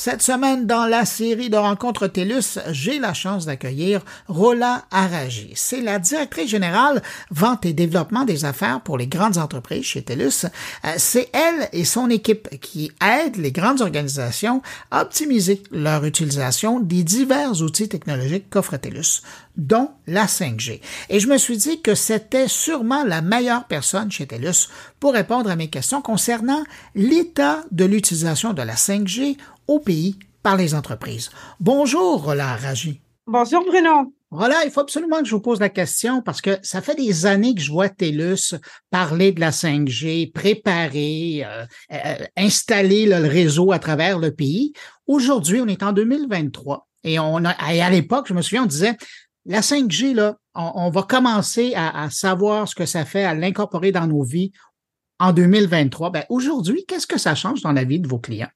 Cette semaine, dans la série de rencontres TELUS, j'ai la chance d'accueillir Rola Araji. C'est la directrice générale vente et développement des affaires pour les grandes entreprises chez TELUS. Euh, c'est elle et son équipe qui aident les grandes organisations à optimiser leur utilisation des divers outils technologiques qu'offre TELUS, dont la 5G. Et je me suis dit que c'était sûrement la meilleure personne chez TELUS pour répondre à mes questions concernant l'état de l'utilisation de la 5G au pays par les entreprises. Bonjour, Roland Raji. Bonjour, Bruno. Roland, il faut absolument que je vous pose la question parce que ça fait des années que je vois TELUS parler de la 5G, préparer, euh, euh, installer le réseau à travers le pays. Aujourd'hui, on est en 2023 et on a, à l'époque, je me souviens, on disait la 5G, là, on, va commencer à, à, savoir ce que ça fait, à l'incorporer dans nos vies en 2023. Ben, aujourd'hui, qu'est-ce que ça change dans la vie de vos clients?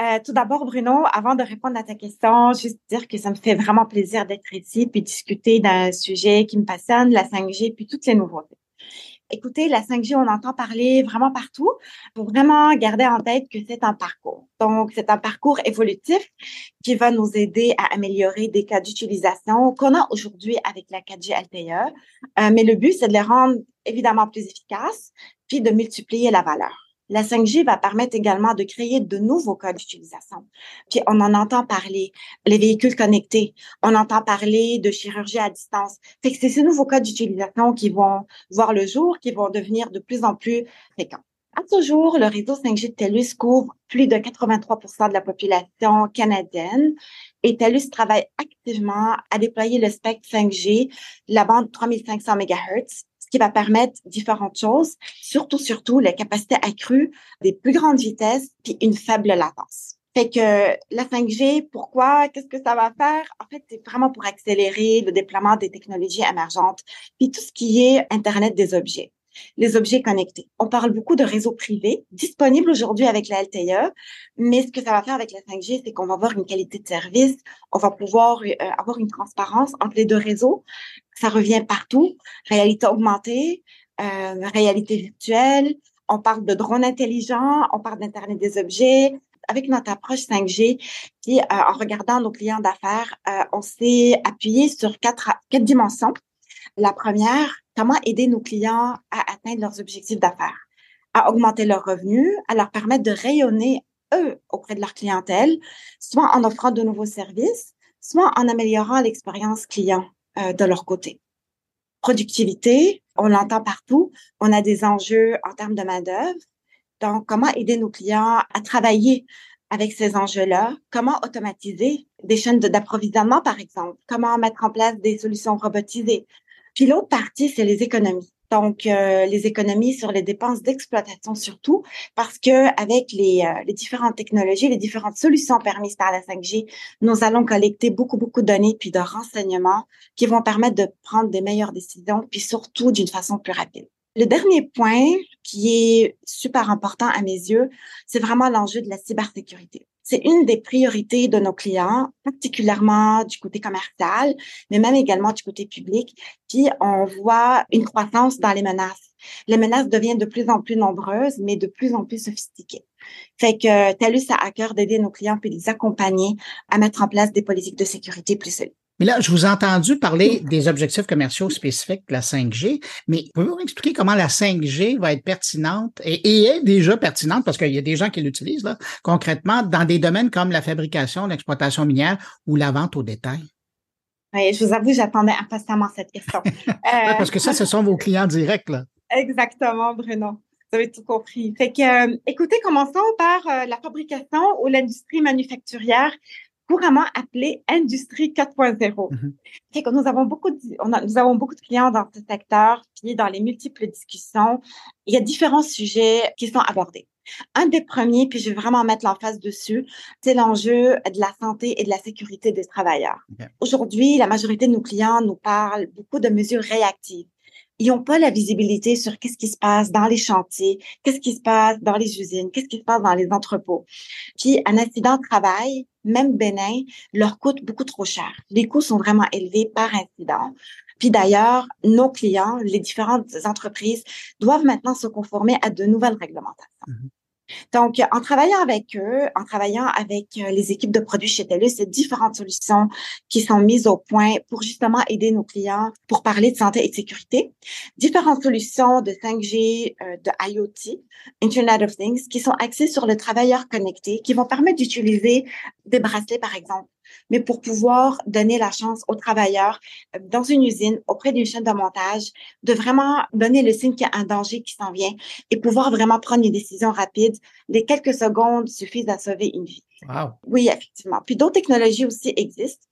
Euh, tout d'abord, Bruno, avant de répondre à ta question, juste dire que ça me fait vraiment plaisir d'être ici puis discuter d'un sujet qui me passionne, la 5G, puis toutes les nouveautés. Écoutez, la 5G, on entend parler vraiment partout. Il faut vraiment garder en tête que c'est un parcours. Donc, c'est un parcours évolutif qui va nous aider à améliorer des cas d'utilisation qu'on a aujourd'hui avec la 4G LTE. Euh, mais le but, c'est de les rendre évidemment plus efficaces puis de multiplier la valeur. La 5G va permettre également de créer de nouveaux cas d'utilisation. Puis on en entend parler, les véhicules connectés, on entend parler de chirurgie à distance. Fait que c'est ces nouveaux cas d'utilisation qui vont voir le jour, qui vont devenir de plus en plus fréquents. À ce jour, le réseau 5G de TELUS couvre plus de 83% de la population canadienne et TELUS travaille activement à déployer le spectre 5G, la bande 3500 MHz, qui va permettre différentes choses, surtout, surtout la capacité accrue des plus grandes vitesses puis une faible latence. Fait que la 5G, pourquoi? Qu'est-ce que ça va faire? En fait, c'est vraiment pour accélérer le déploiement des technologies émergentes, puis tout ce qui est Internet des objets les objets connectés. On parle beaucoup de réseaux privés disponibles aujourd'hui avec la LTE, mais ce que ça va faire avec la 5G, c'est qu'on va avoir une qualité de service, on va pouvoir euh, avoir une transparence entre les deux réseaux. Ça revient partout. Réalité augmentée, euh, réalité virtuelle. On parle de drones intelligents, on parle d'Internet des objets. Avec notre approche 5G, puis euh, en regardant nos clients d'affaires, on s'est appuyé sur quatre, quatre dimensions. La première, comment aider nos clients à atteindre leurs objectifs d'affaires, à augmenter leurs revenus, à leur permettre de rayonner, eux, auprès de leur clientèle, soit en offrant de nouveaux services, soit en améliorant l'expérience client euh, de leur côté. Productivité, on l'entend partout, on a des enjeux en termes de main-d'œuvre. Donc, comment aider nos clients à travailler avec ces enjeux-là? Comment automatiser des chaînes d'approvisionnement, par exemple? Comment mettre en place des solutions robotisées? Puis l'autre partie, c'est les économies. Donc, euh, les économies sur les dépenses d'exploitation surtout, parce que avec les, euh, les, différentes technologies, les différentes solutions permises par la 5G, nous allons collecter beaucoup, beaucoup de données puis de renseignements qui vont permettre de prendre des meilleures décisions, puis surtout d'une façon plus rapide. Le dernier point qui est super important à mes yeux, c'est vraiment l'enjeu de la cybersécurité. C'est une des priorités de nos clients, particulièrement du côté commercial, mais même également du côté public. Puis on voit une croissance dans les menaces. Les menaces deviennent de plus en plus nombreuses, mais de plus en plus sophistiquées. Fait que TELUS a à cœur d'aider nos clients puis de les accompagner à mettre en place des politiques de sécurité plus solides. Mais là, je vous ai entendu parler des objectifs commerciaux spécifiques de la 5G, mais pouvez-vous expliquer comment la 5G va être pertinente et, est déjà pertinente? Parce qu'il y a des gens qui l'utilisent là, concrètement dans des domaines comme la fabrication, l'exploitation minière ou la vente au détail? Oui, je vous avoue, j'attendais impatiemment cette question. Euh, parce que ça, ce sont vos clients directs. Là. Exactement, Bruno. Vous avez tout compris. Fait que, euh, écoutez, commençons par euh, la fabrication ou l'industrie manufacturière couramment appelée industrie 4.0. Mm que nous avons beaucoup de, on a, nous avons beaucoup de clients dans ce secteur, puis dans les multiples discussions, il y a différents sujets qui sont abordés. Un des premiers, puis je vais vraiment mettre l'emphase dessus, c'est l'enjeu de la santé et de la sécurité des travailleurs. Aujourd'hui, la majorité de nos clients nous parlent beaucoup de mesures réactives ils n'ont pas la visibilité sur qu'est-ce qui se passe dans les chantiers, qu'est-ce qui se passe dans les usines, qu'est-ce qui se passe dans les entrepôts. Puis un accident de travail, même bénin, leur coûte beaucoup trop cher. Les coûts sont vraiment élevés par incident. Puis d'ailleurs, nos clients, les différentes entreprises doivent maintenant se conformer à de nouvelles réglementations. Mm-hmm. Donc, en travaillant avec eux, en travaillant avec euh, les équipes de produits chez TELUS, c'est différentes solutions qui sont mises au point pour justement aider nos clients pour parler de santé et de sécurité. Différentes solutions de 5G, euh, de IoT, Internet of Things, qui sont axées sur le travailleur connecté, qui vont permettre d'utiliser des bracelets, par exemple, mais pour pouvoir donner la chance aux travailleurs euh, dans une usine, auprès d'une chaîne de montage, de vraiment donner le signe qu'il y a un danger qui s'en vient et pouvoir vraiment prendre une décision rapide. Les quelques secondes suffisent à sauver une vie. Wow. Oui, effectivement. Puis d'autres technologies aussi existent.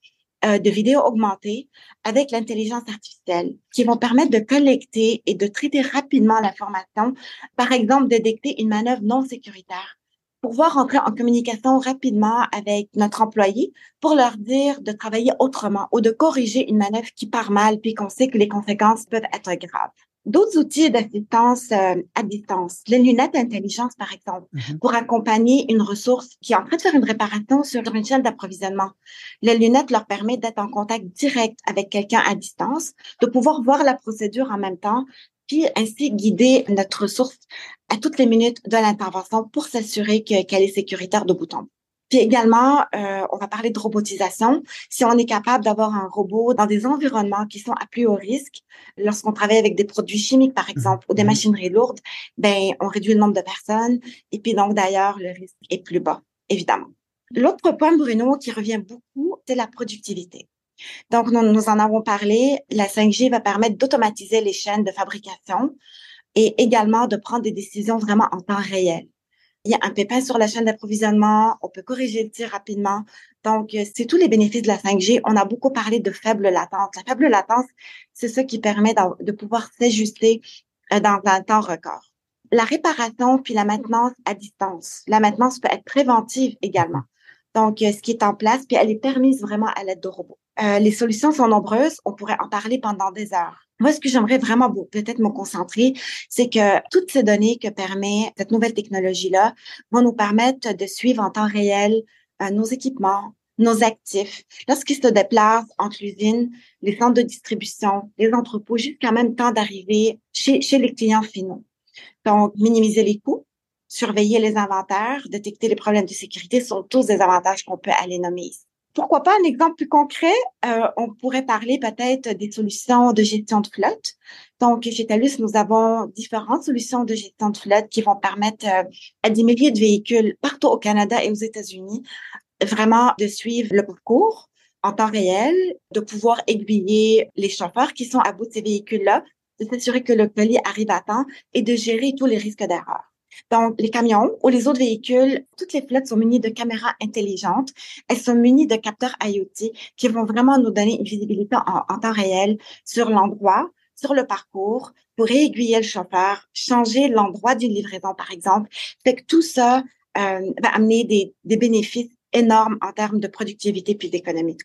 Euh, de vidéos augmentées avec l'intelligence artificielle qui vont permettre de collecter et de traiter rapidement l'information, par exemple, de détecter une manœuvre non sécuritaire pouvoir entrer en communication rapidement avec notre employé pour leur dire de travailler autrement ou de corriger une manœuvre qui part mal puis qu'on sait que les conséquences peuvent être graves. D'autres outils d'assistance euh, à distance, les lunettes d'intelligence par exemple, mm-hmm. pour accompagner une ressource qui est en train de faire une réparation sur une chaîne d'approvisionnement. Les lunettes leur permettent d'être en contact direct avec quelqu'un à distance, de pouvoir voir la procédure en même temps, puis ainsi guider notre ressource à toutes les minutes de l'intervention pour s'assurer qu'elle est sécuritaire de bout en bout. Puis également, euh, on va parler de robotisation. Si on est capable d'avoir un robot dans des environnements qui sont à plus haut risque, lorsqu'on travaille avec des produits chimiques, par exemple, ou des mhm. machineries lourdes, ben on réduit le nombre de personnes. Et puis donc d'ailleurs, le risque est plus bas, évidemment. L'autre point, Bruno, qui revient beaucoup, c'est la productivité. Donc, nous, en avons parlé. La 5G va permettre d'automatiser les chaînes de fabrication et également de prendre des décisions vraiment en temps réel. Il y a un pépin sur la chaîne d'approvisionnement, on peut corriger le tir rapidement. Donc, euh, c'est tous les bénéfices de la 5G. On a beaucoup parlé de faible latence. La faible latence, c'est ce qui permet de pouvoir s'ajuster euh, dans un temps record. La réparation puis la maintenance à distance. La maintenance peut être préventive également. Donc, euh, ce qui est en place, puis elle est permise vraiment à l'aide de robots. Euh, les solutions sont nombreuses. On pourrait en parler pendant des heures. Moi, ce que j'aimerais vraiment peut-être me concentrer, c'est que toutes ces données que permet cette nouvelle technologie-là vont nous permettre de suivre en temps réel euh, nos équipements, nos actifs, lorsqu'ils se déplacent entre l'usine, les centres de distribution, les entrepôts, jusqu'à même temps d'arriver chez, chez les clients finaux. Donc, minimiser les coûts, surveiller les inventaires, détecter les problèmes de sécurité sont tous des avantages qu'on peut aller nommer. Pourquoi pas un exemple plus concret? Euh, on pourrait parler peut-être des solutions de gestion de flotte. Donc, chez TELUS, nous avons différentes solutions de gestion de flotte qui vont permettre euh, à des milliers de véhicules partout au Canada et aux États-Unis vraiment de suivre le parcours en temps réel, de pouvoir aiguiller les chauffeurs qui sont à bout de ces véhicules-là, de s'assurer que le colis arrive à temps et de gérer tous les risques d'erreur. Donc, les camions ou les autres véhicules, toutes les flottes sont munies de caméras intelligentes. Elles sont munies de capteurs IoT qui vont vraiment nous donner une visibilité en, temps réel sur l'endroit, sur le parcours, pour aiguiller le chauffeur, changer l'endroit d'une livraison, par exemple. Fait tout ça euh, va amener des, des bénéfices énormes en termes de productivité puis d'économie.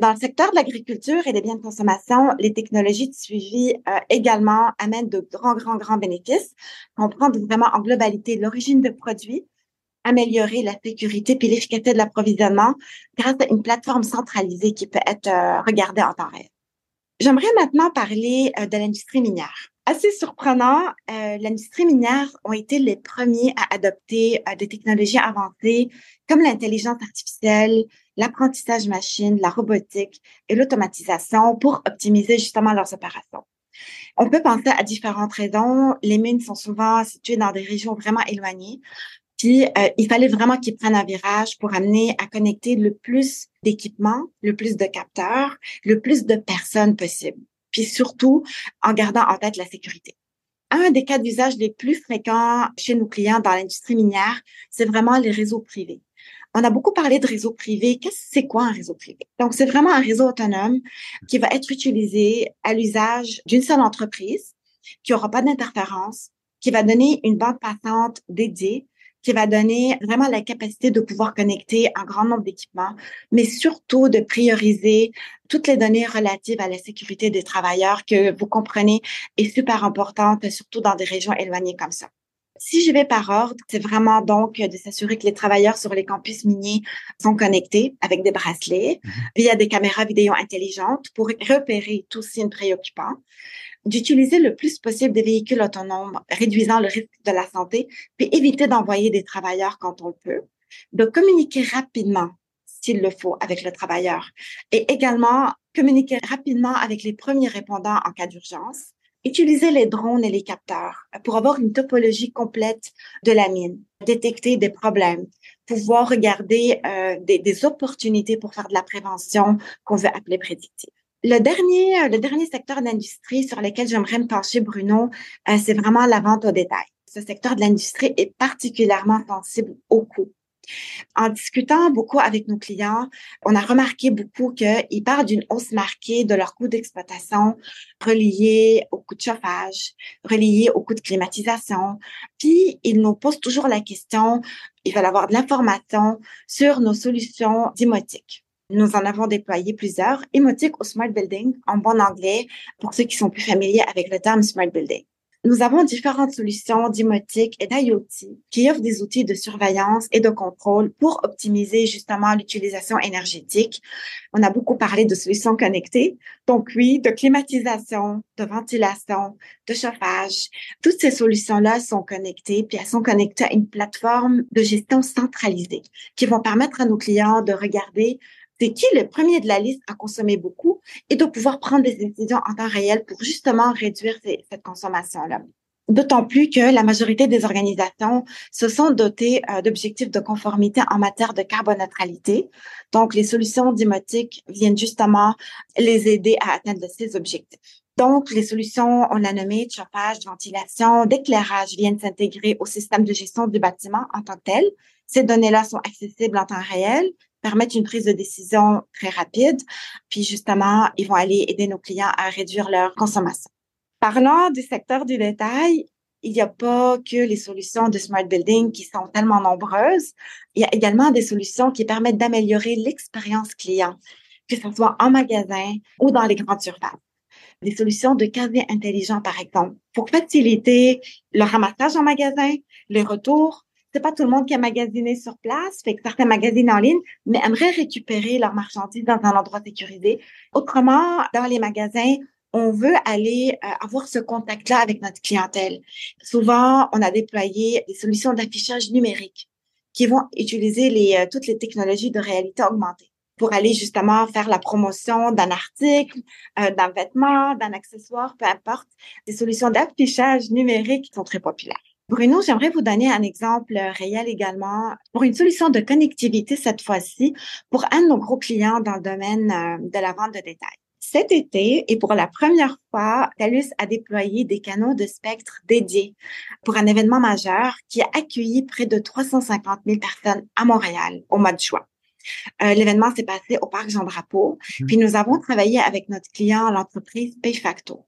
Dans le secteur de l'agriculture et des biens de consommation, les technologies de suivi euh, également amènent de grands, grands, grands bénéfices. Comprendre vraiment en globalité l'origine de produits, améliorer la sécurité puis l'efficacité de l'approvisionnement grâce à une plateforme centralisée qui peut être euh, regardée en temps réel. J'aimerais maintenant parler euh, de l'industrie minière. Assez surprenant, l'industrie minière ont été les premiers à adopter des technologies avancées comme l'intelligence artificielle, l'apprentissage machine, la robotique et l'automatisation pour optimiser justement leurs opérations. On peut penser à différentes raisons. Les mines sont souvent situées dans des régions vraiment éloignées. Puis, euh, il fallait vraiment qu'ils prennent un virage pour amener à connecter le plus d'équipements, le plus de capteurs, le plus de personnes possible. Puis surtout, en gardant en tête la sécurité. Un des cas d'usage les plus fréquents chez nos clients dans l'industrie minière, c'est vraiment les réseaux privés. On a beaucoup parlé de réseau privé. Qu'est-ce que c'est quoi un réseau privé? Donc, c'est vraiment un réseau autonome qui va être utilisé à l'usage d'une seule entreprise, qui aura pas d'interférence, qui va donner une bande passante dédiée, qui va donner vraiment la capacité de pouvoir connecter un grand nombre d'équipements, mais surtout de prioriser toutes les données relatives à la sécurité des travailleurs que vous comprenez est super importante, surtout dans des régions éloignées comme ça. Si je vais par ordre, c'est vraiment donc de s'assurer que les travailleurs sur les campus miniers sont connectés avec des bracelets mhm. via des caméras vidéo intelligentes pour repérer tout signe préoccupant. d'utiliser le plus possible des véhicules autonomes, réduisant le risque de la santé, puis éviter d'envoyer des travailleurs quand on le peut, de communiquer rapidement s'il le faut avec le travailleur et également communiquer rapidement avec les premiers répondants en cas d'urgence, utiliser les drones et les capteurs pour avoir une topologie complète de la mine, détecter des problèmes, pouvoir regarder euh, des, opportunités pour faire de la prévention qu'on veut appeler prédictive. Le dernier, le dernier secteur d'industrie sur lequel j'aimerais me pencher, Bruno, euh, c'est vraiment la vente au détail. Ce secteur de l'industrie est particulièrement sensible au coût. En discutant beaucoup avec nos clients, on a remarqué beaucoup qu'ils parlent d'une hausse marquée de leur coût d'exploitation relié au coût de chauffage, relié au coût de climatisation. Puis, ils nous posent toujours la question, ils veulent avoir de l'information sur nos solutions d'imotique. Nous en avons déployé plusieurs, émotiques au Smart Building, en bon anglais, pour ceux qui sont plus familiers avec le terme Smart Building. Nous avons différentes solutions d'imotique et d'IoT qui offrent des outils de surveillance et de contrôle pour optimiser justement l'utilisation énergétique. On a beaucoup parlé de solutions connectées. Donc oui, de climatisation, de ventilation, de chauffage. Toutes ces solutions-là sont connectées, puis elles sont connectées à une plateforme de gestion centralisée qui vont permettre à nos clients de regarder c'est qui le premier de la liste à consommer beaucoup et de pouvoir prendre des décisions en temps réel pour justement réduire cette consommation-là? D'autant plus que la majorité des organisations se sont dotées euh, d'objectifs de conformité en matière de carboneutralité. Donc, les solutions d'imotique viennent justement les aider à atteindre ces objectifs. Donc, les solutions, on l'a nommé, de chauffage, de ventilation, d'éclairage viennent s'intégrer au système de gestion du bâtiment en tant que tel. Ces données-là sont accessibles en temps réel, permettre une prise de décision très rapide. Puis justement, ils vont aller aider nos clients à réduire leur consommation. Parlant du secteur du détail, il n'y a pas que les solutions de smart building qui sont tellement nombreuses. Il y a également des solutions qui permettent d'améliorer l'expérience client, que ce soit en magasin ou dans les grandes surfaces. Des solutions de casier intelligent, par exemple, pour faciliter le ramassage en magasin, les retours, c'est pas tout le monde qui a magasiné sur place, fait que certains magasinent en ligne, mais aimeraient récupérer leurs marchandises dans un endroit sécurisé. Autrement, dans les magasins, on veut aller euh, avoir ce contact-là avec notre clientèle. Souvent, on a déployé des solutions d'affichage numérique qui vont utiliser euh, toutes les technologies de réalité augmentée pour aller justement faire la promotion d'un article, euh, d'un vêtement, d'un accessoire, peu importe. Des solutions d'affichage numérique sont très populaires. Bruno, j'aimerais vous donner un exemple réel également pour une solution de connectivité cette fois-ci pour un de nos gros clients dans le domaine euh, de la vente de détail. Cet été, et pour la première fois, TELUS a déployé des canaux de spectre dédiés pour un événement majeur qui a accueilli près de 350 000 personnes à Montréal au mois de juin. Euh, l'événement s'est passé au parc Jean Drapeau, mmh. puis nous avons travaillé avec notre client, l'entreprise Payfacto.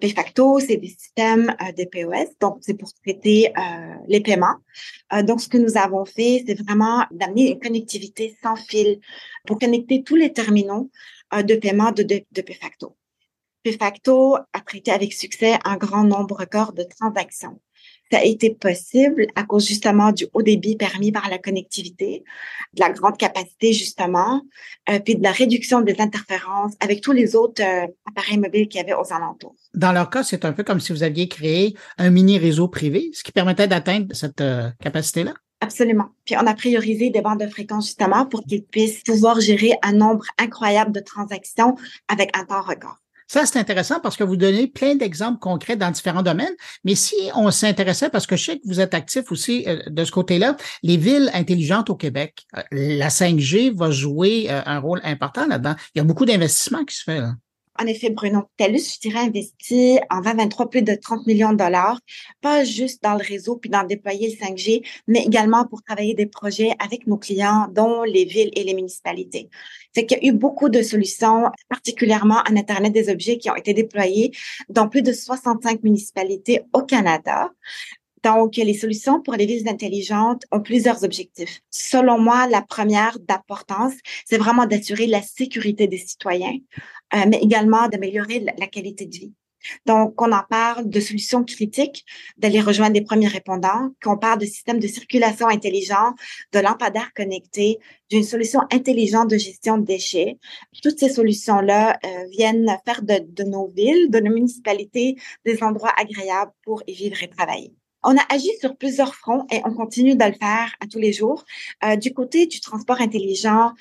De facto, c'est des systèmes euh, de POS, donc c'est pour traiter euh, les paiements. Euh, donc, ce que nous avons fait, c'est vraiment d'amener une connectivité sans fil pour connecter tous les terminaux de paiement de, de, de a traité avec succès un grand nombre record de transactions a été possible à cause justement du haut débit permis par la connectivité, de la grande capacité justement, euh, puis de la réduction des interférences avec tous les autres euh, appareils mobiles qu'il y avait aux alentours. Dans leur cas, c'est un peu comme si vous aviez créé un mini réseau privé, ce qui permettait d'atteindre cette euh, capacité-là? Absolument. Puis on a priorisé des bandes de fréquences justement pour qu'ils puissent pouvoir gérer un nombre incroyable de transactions avec un temps record. Ça, c'est intéressant parce que vous donnez plein d'exemples concrets dans différents domaines. Mais si on s'intéressait, parce que je sais que vous êtes actif aussi euh, de ce côté-là, les villes intelligentes au Québec, euh, la 5G va jouer euh, un rôle important là-dedans. Il y a beaucoup d'investissements qui se font là. En effet, Bruno, TELUS, je dirais, investi en 2023 plus de 30 millions de dollars, pas juste dans le réseau puis dans déployer le 5G, mais également pour travailler des projets avec nos clients, dont les villes et les municipalités. C'est qu'il y a eu beaucoup de solutions, particulièrement en Internet des objets, qui ont été déployées dans plus de 65 municipalités au Canada. Donc, les solutions pour les villes intelligentes ont plusieurs objectifs. Selon moi, la première d'importance, c'est vraiment d'assurer la sécurité des citoyens, euh, mais également d'améliorer la, qualité de vie. Donc, on en parle de solutions critiques, d'aller rejoindre des premiers répondants, qu'on parle de systèmes de circulation intelligents, de lampadaires connectés, d'une solution intelligente de gestion de déchets. Toutes ces solutions-là euh, viennent faire de, de nos villes, de nos municipalités, des endroits agréables pour y vivre et travailler. On a agi sur plusieurs fronts et on continue de le faire à tous les jours. Euh, du côté du transport intelligent,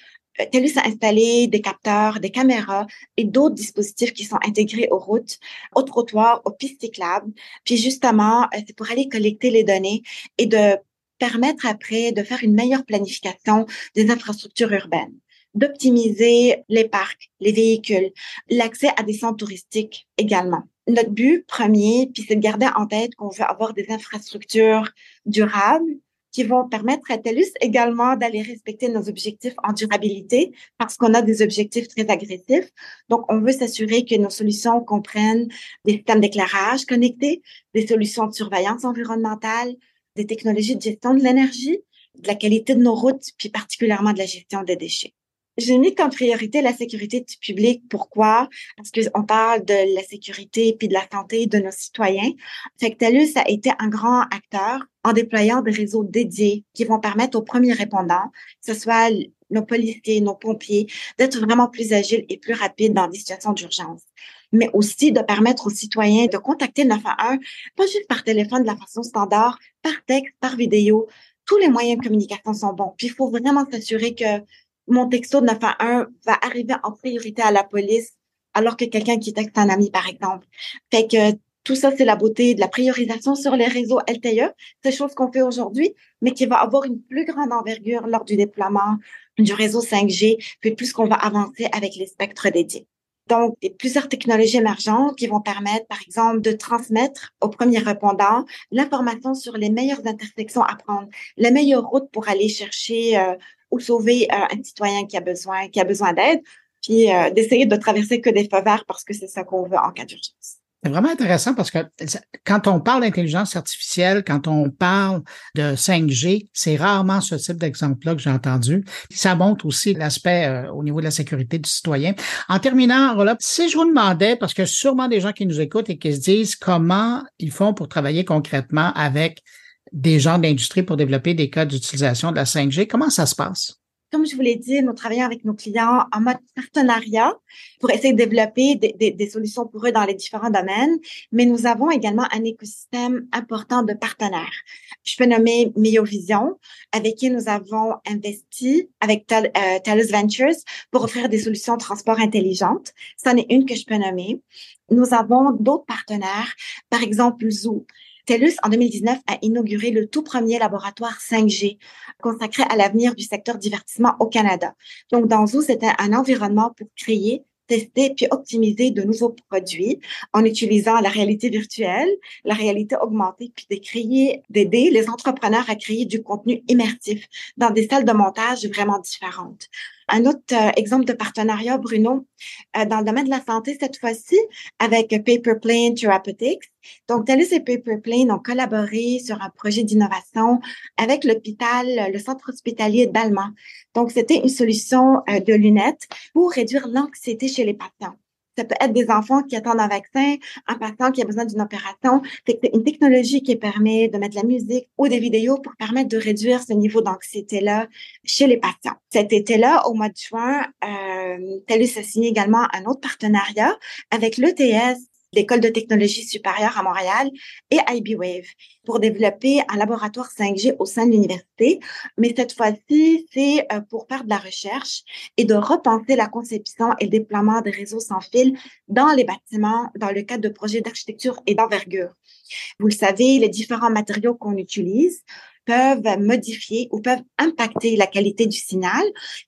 euh, TELUS a installé des capteurs, des caméras et d'autres dispositifs qui sont intégrés aux routes, aux trottoirs, aux pistes cyclables. Puis justement, euh, c'est pour aller collecter les données et de permettre après de faire une meilleure planification des infrastructures urbaines d'optimiser les parcs, les véhicules, l'accès à des centres touristiques également. Notre but premier, puis c'est de garder en tête qu'on veut avoir des infrastructures durables, qui vont permettre à TELUS également d'aller respecter nos objectifs en durabilité parce qu'on a des objectifs très agressifs. Donc, on veut s'assurer que nos solutions comprennent des systèmes d'éclairage connectés, des solutions de surveillance environnementale, des technologies de gestion de l'énergie, de la qualité de nos routes, puis particulièrement de la gestion des déchets. J'ai mis comme priorité la sécurité du public. Pourquoi? Parce qu'on parle de la sécurité puis de la santé de nos citoyens. Fait que TELUS a été un grand acteur en déployant des réseaux dédiés qui vont permettre aux premiers répondants, que ce soit nos policiers, nos pompiers, d'être vraiment plus agiles et plus rapides dans des situations d'urgence mais aussi de permettre aux citoyens de contacter le 911, pas juste par téléphone de la façon standard, par texte, par vidéo. Tous les moyens de communication sont bons. Puis il faut vraiment s'assurer que mon texto de 911 va arriver en priorité à la police alors que quelqu'un qui texte un ami, par exemple. Fait que tout ça, c'est la beauté de la priorisation sur les réseaux LTE. C'est chose qu'on fait aujourd'hui, mais qui va avoir une plus grande envergure lors du déploiement du réseau 5G, puis plus qu'on va avancer avec les spectres dédiés. Donc, plusieurs technologies émergentes qui vont permettre, par exemple, de transmettre aux premiers répondants l'information sur les meilleures intersections à prendre, les meilleures routes pour aller chercher euh, ou sauver euh, un citoyen qui a besoin, qui a besoin d'aide, puis euh, d'essayer de traverser que des feux verts parce que c'est ça qu'on veut en cas d'urgence. C'est vraiment intéressant parce que quand on parle d'intelligence artificielle, quand on parle de 5G, c'est rarement ce type d'exemple-là que j'ai entendu. Ça montre aussi l'aspect euh, au niveau de la sécurité du citoyen. En terminant, Roland, si je vous demandais, parce que sûrement des gens qui nous écoutent et qui se disent comment ils font pour travailler concrètement avec des gens d'industrie pour développer des cas d'utilisation de la 5G. Comment ça se passe? Comme je vous l'ai dit, nous travaillons avec nos clients en mode partenariat pour essayer de développer des, solutions pour eux dans les différents domaines, mais nous avons également un écosystème important de partenaires. Je peux nommer Miovision, avec qui nous avons investi avec Tel, euh, TELUS Ventures pour offrir des solutions de transport intelligentes. C'en est une que je peux nommer. Nous avons d'autres partenaires, par exemple Zoo, TELUS, en 2019, a inauguré le tout premier laboratoire 5G consacré à l'avenir du secteur divertissement au Canada. Donc, dans Zoo, c'était un environnement pour créer tester puis optimiser de nouveaux produits en utilisant la réalité virtuelle, la réalité augmentée, puis d'aider les entrepreneurs à créer du contenu immersif dans des salles de montage vraiment différentes. Un autre euh, exemple de partenariat, Bruno, euh, dans le domaine de la santé, cette fois-ci, avec Paperplane Therapeutics. Donc, TELUS et Paperplane ont collaboré sur un projet d'innovation avec l'hôpital, le centre hospitalier d'Allemagne. Donc, c'était une solution euh, de lunettes pour réduire l'anxiété chez les patients. Ça peut être des enfants qui attendent un vaccin, un patient qui a besoin d'une opération. Une technologie qui permet de mettre de la musique ou des vidéos pour permettre de réduire ce niveau d'anxiété-là chez les patients. Cet été-là, au mois de juin, euh, TELUS a signé également un autre partenariat avec l'ETS l'École de technologie supérieure à Montréal et IBWave pour développer un laboratoire 5G au sein de l'université. Mais cette fois-ci, c'est euh, pour faire de la recherche et de repenser la conception et le déploiement des réseaux sans fil dans les bâtiments dans le cadre de projets d'architecture et d'envergure. Vous le savez, les différents matériaux qu'on utilise peuvent modifier ou peuvent impacter la qualité du signal.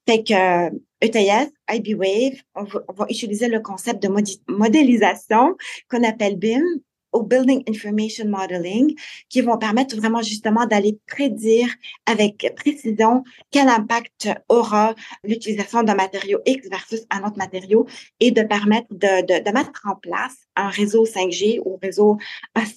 Fait que ETS, IBWave, on va, on va utiliser le concept de modélisation qu'on appelle BIM au Building Information Modeling, qui vont permettre vraiment justement d'aller prédire avec précision quel impact aura l'utilisation d'un matériau X versus un autre matériau et de permettre de, de, de mettre en place un réseau 5G ou réseau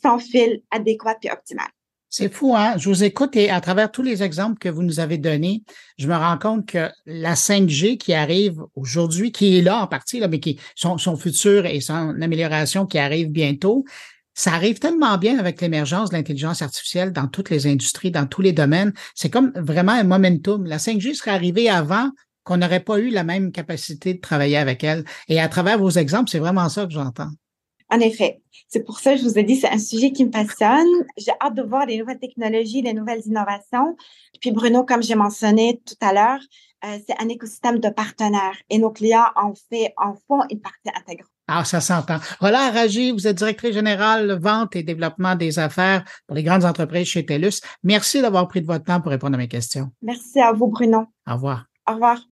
sans fil adéquat et optimal. C'est fou, hein? Je vous écoute et à travers tous les exemples que vous nous avez donnés, je me rends compte que la 5G qui arrive aujourd'hui, qui est là en partie, là, mais qui son, son futur et son amélioration qui arrive bientôt, ça arrive tellement bien avec l'émergence de l'intelligence artificielle dans toutes les industries, dans tous les domaines. C'est comme vraiment un momentum. La 5G serait arrivée avant qu'on n'aurait pas eu la même capacité de travailler avec elle. Et à travers vos exemples, c'est vraiment ça que j'entends. En effet, c'est pour ça que je vous ai dit, c'est un sujet qui me passionne. J'ai hâte de voir les nouvelles technologies, les nouvelles innovations. Puis Bruno, comme j'ai mentionné tout à l'heure, euh, c'est un écosystème de partenaires et nos clients en, fait, en font une partie intégrante. Ah, ça s'entend. Roland Ragy, vous êtes directrice générale vente et développement des affaires pour les grandes entreprises chez TELUS. Merci d'avoir pris de votre temps pour répondre à mes questions. Merci à vous, Bruno. Au revoir. Au revoir.